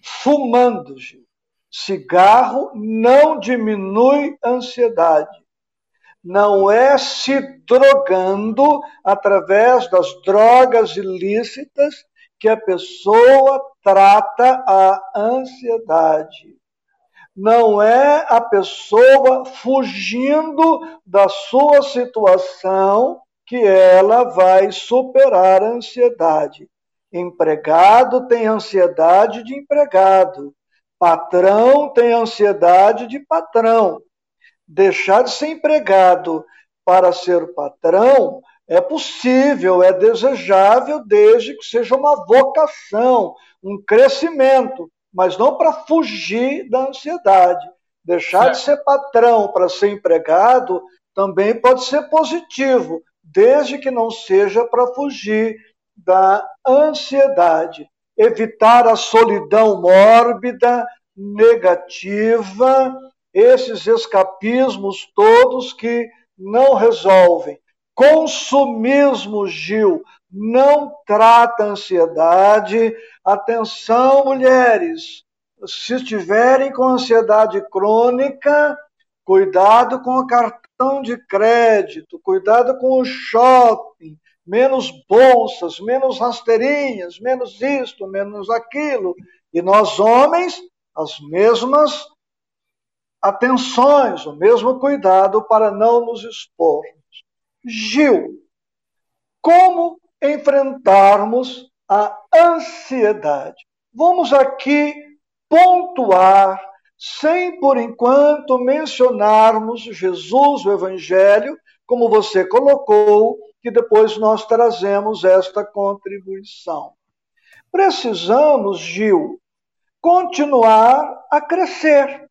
fumando. Cigarro não diminui a ansiedade não é se drogando através das drogas ilícitas que a pessoa trata a ansiedade. Não é a pessoa fugindo da sua situação que ela vai superar a ansiedade. Empregado tem ansiedade de empregado. Patrão tem ansiedade de patrão deixar de ser empregado para ser patrão é possível, é desejável, desde que seja uma vocação, um crescimento, mas não para fugir da ansiedade. Deixar certo. de ser patrão para ser empregado também pode ser positivo, desde que não seja para fugir da ansiedade. Evitar a solidão mórbida, negativa, esses escapismos todos que não resolvem. Consumismo, Gil, não trata ansiedade. Atenção, mulheres, se estiverem com ansiedade crônica, cuidado com o cartão de crédito, cuidado com o shopping, menos bolsas, menos rasteirinhas, menos isto, menos aquilo. E nós, homens, as mesmas atenções, o mesmo cuidado para não nos expormos. Gil, como enfrentarmos a ansiedade? Vamos aqui pontuar, sem por enquanto mencionarmos Jesus, o Evangelho, como você colocou, que depois nós trazemos esta contribuição. Precisamos, Gil, continuar a crescer.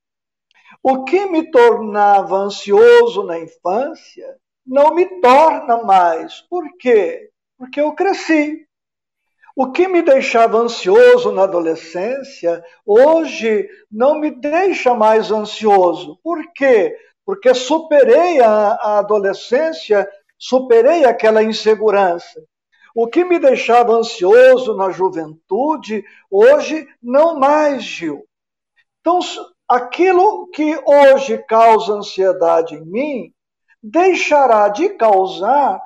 O que me tornava ansioso na infância não me torna mais. Por quê? Porque eu cresci. O que me deixava ansioso na adolescência, hoje não me deixa mais ansioso. Por quê? Porque superei a, a adolescência, superei aquela insegurança. O que me deixava ansioso na juventude, hoje não mais, Gil. Então, aquilo que hoje causa ansiedade em mim deixará de causar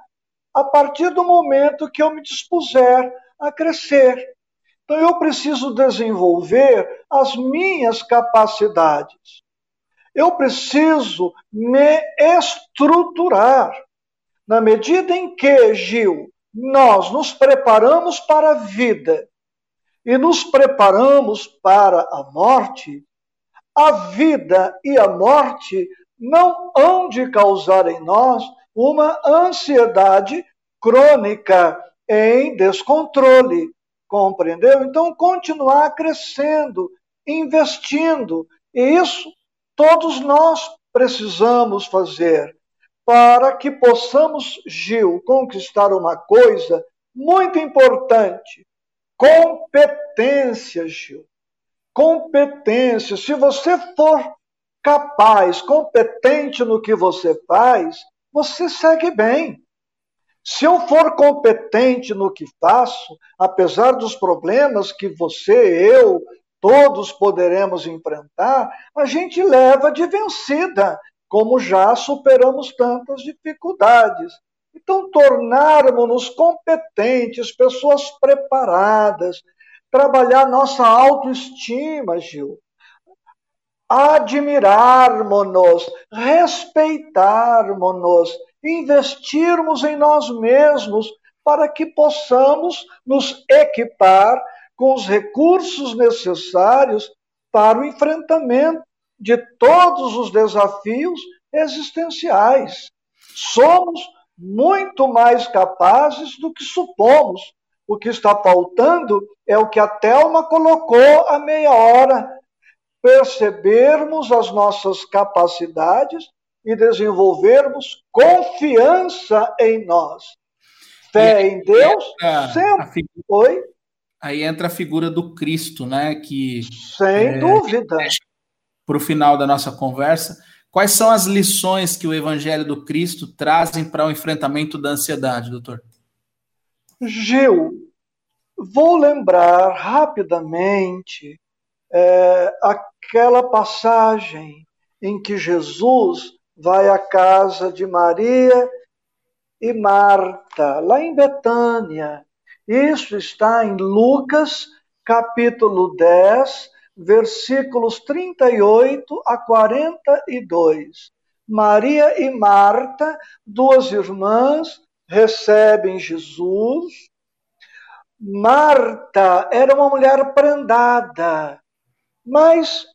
a partir do momento que eu me dispuser a crescer. Então eu preciso desenvolver as minhas capacidades. Eu preciso me estruturar. Na medida em que, Gil, nós nos preparamos para a vida e nos preparamos para a morte, a vida e a morte não hão de causar em nós uma ansiedade crônica em descontrole. Compreendeu? Então, continuar crescendo, investindo. E isso todos nós precisamos fazer para que possamos, Gil, conquistar uma coisa muito importante: competência, Gil competência. Se você for capaz, competente no que você faz, você segue bem. Se eu for competente no que faço, apesar dos problemas que você, eu, todos poderemos enfrentar, a gente leva de vencida, como já superamos tantas dificuldades. Então, tornarmos-nos competentes, pessoas preparadas, trabalhar nossa autoestima, Gil. Admirarmos-nos, respeitarmos-nos, investirmos em nós mesmos para que possamos nos equipar com os recursos necessários para o enfrentamento de todos os desafios existenciais. Somos muito mais capazes do que supomos. O que está faltando é o que a Thelma colocou há meia hora: percebermos as nossas capacidades e desenvolvermos confiança em nós. Fé em Deus sempre. Oi? Aí entra a figura do Cristo, né? Que sem é, dúvida. Para o final da nossa conversa, quais são as lições que o Evangelho do Cristo trazem para o enfrentamento da ansiedade, doutor? Gil, vou lembrar rapidamente é, aquela passagem em que Jesus vai à casa de Maria e Marta, lá em Betânia. Isso está em Lucas, capítulo 10, versículos 38 a 42. Maria e Marta, duas irmãs, recebem Jesus. Marta era uma mulher prendada, mas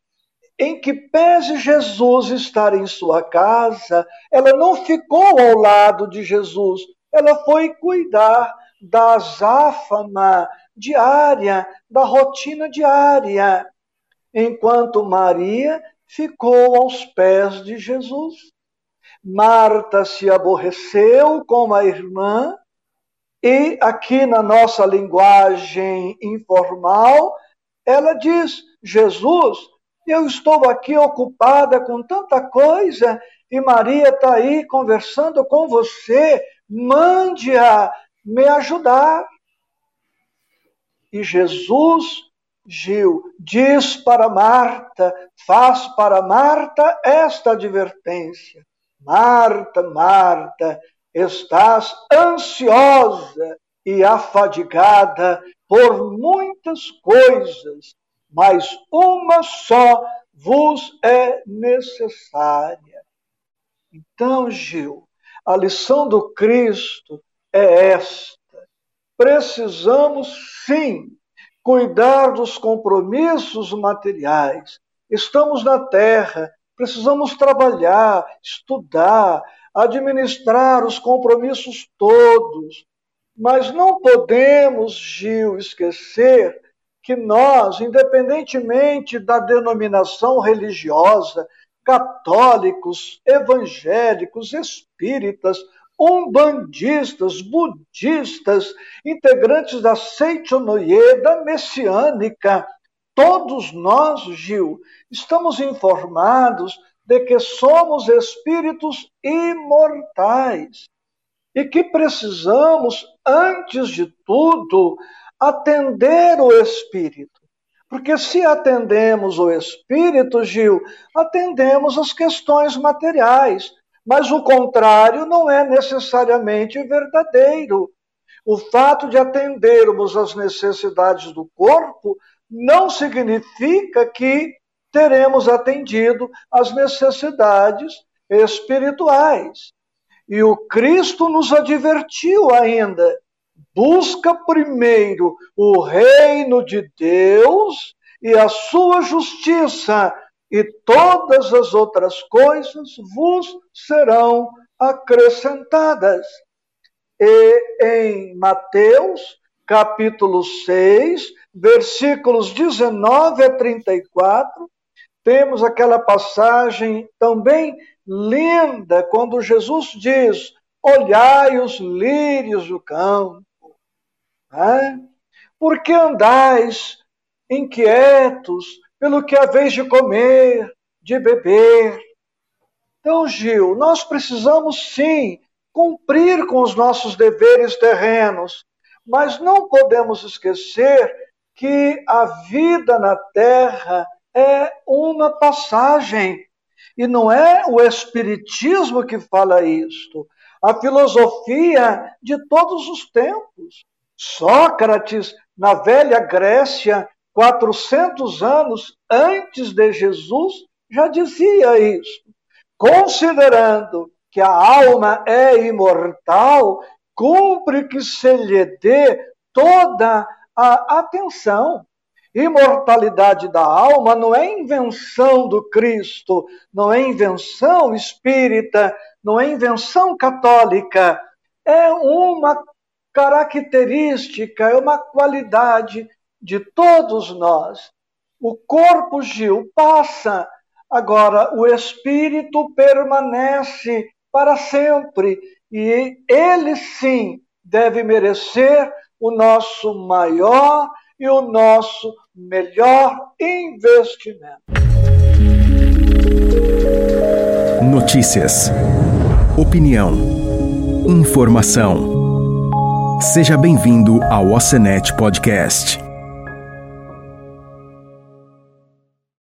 em que pese Jesus estar em sua casa, ela não ficou ao lado de Jesus, ela foi cuidar da azáfama diária, da rotina diária, enquanto Maria ficou aos pés de Jesus. Marta se aborreceu com a irmã, e aqui na nossa linguagem informal, ela diz: Jesus eu estou aqui ocupada com tanta coisa e Maria está aí conversando com você. Mande-a me ajudar. E Jesus, Gil, diz para Marta, faz para Marta esta advertência: Marta, Marta, estás ansiosa e afadigada por muitas coisas mas uma só vos é necessária. Então, Gil, a lição do Cristo é esta. Precisamos sim cuidar dos compromissos materiais. Estamos na terra, precisamos trabalhar, estudar, administrar os compromissos todos. Mas não podemos, Gil, esquecer que nós, independentemente da denominação religiosa, católicos, evangélicos, espíritas, umbandistas, budistas, integrantes da Seitonoye, da messiânica, todos nós, Gil, estamos informados de que somos espíritos imortais e que precisamos, antes de tudo, atender o Espírito. Porque se atendemos o Espírito, Gil, atendemos as questões materiais. Mas o contrário não é necessariamente verdadeiro. O fato de atendermos as necessidades do corpo não significa que teremos atendido as necessidades espirituais. E o Cristo nos advertiu ainda busca primeiro o reino de Deus e a sua justiça, e todas as outras coisas vos serão acrescentadas. E em Mateus, capítulo 6, versículos 19 a 34, temos aquela passagem também linda, quando Jesus diz: Olhai os lírios do campo, né? Por que andais inquietos pelo que haveis de comer, de beber? Então, Gil, nós precisamos sim cumprir com os nossos deveres terrenos, mas não podemos esquecer que a vida na terra é uma passagem. E não é o Espiritismo que fala isto. A filosofia de todos os tempos. Sócrates, na velha Grécia, 400 anos antes de Jesus, já dizia isso. Considerando que a alma é imortal, cumpre que se lhe dê toda a atenção. Imortalidade da alma não é invenção do Cristo, não é invenção espírita, não é invenção católica, é uma característica, é uma qualidade de todos nós. O corpo, Gil, passa, agora o espírito permanece para sempre e ele sim deve merecer o nosso maior e o nosso melhor investimento. Notícias, opinião, informação. Seja bem-vindo ao Ocenet Podcast.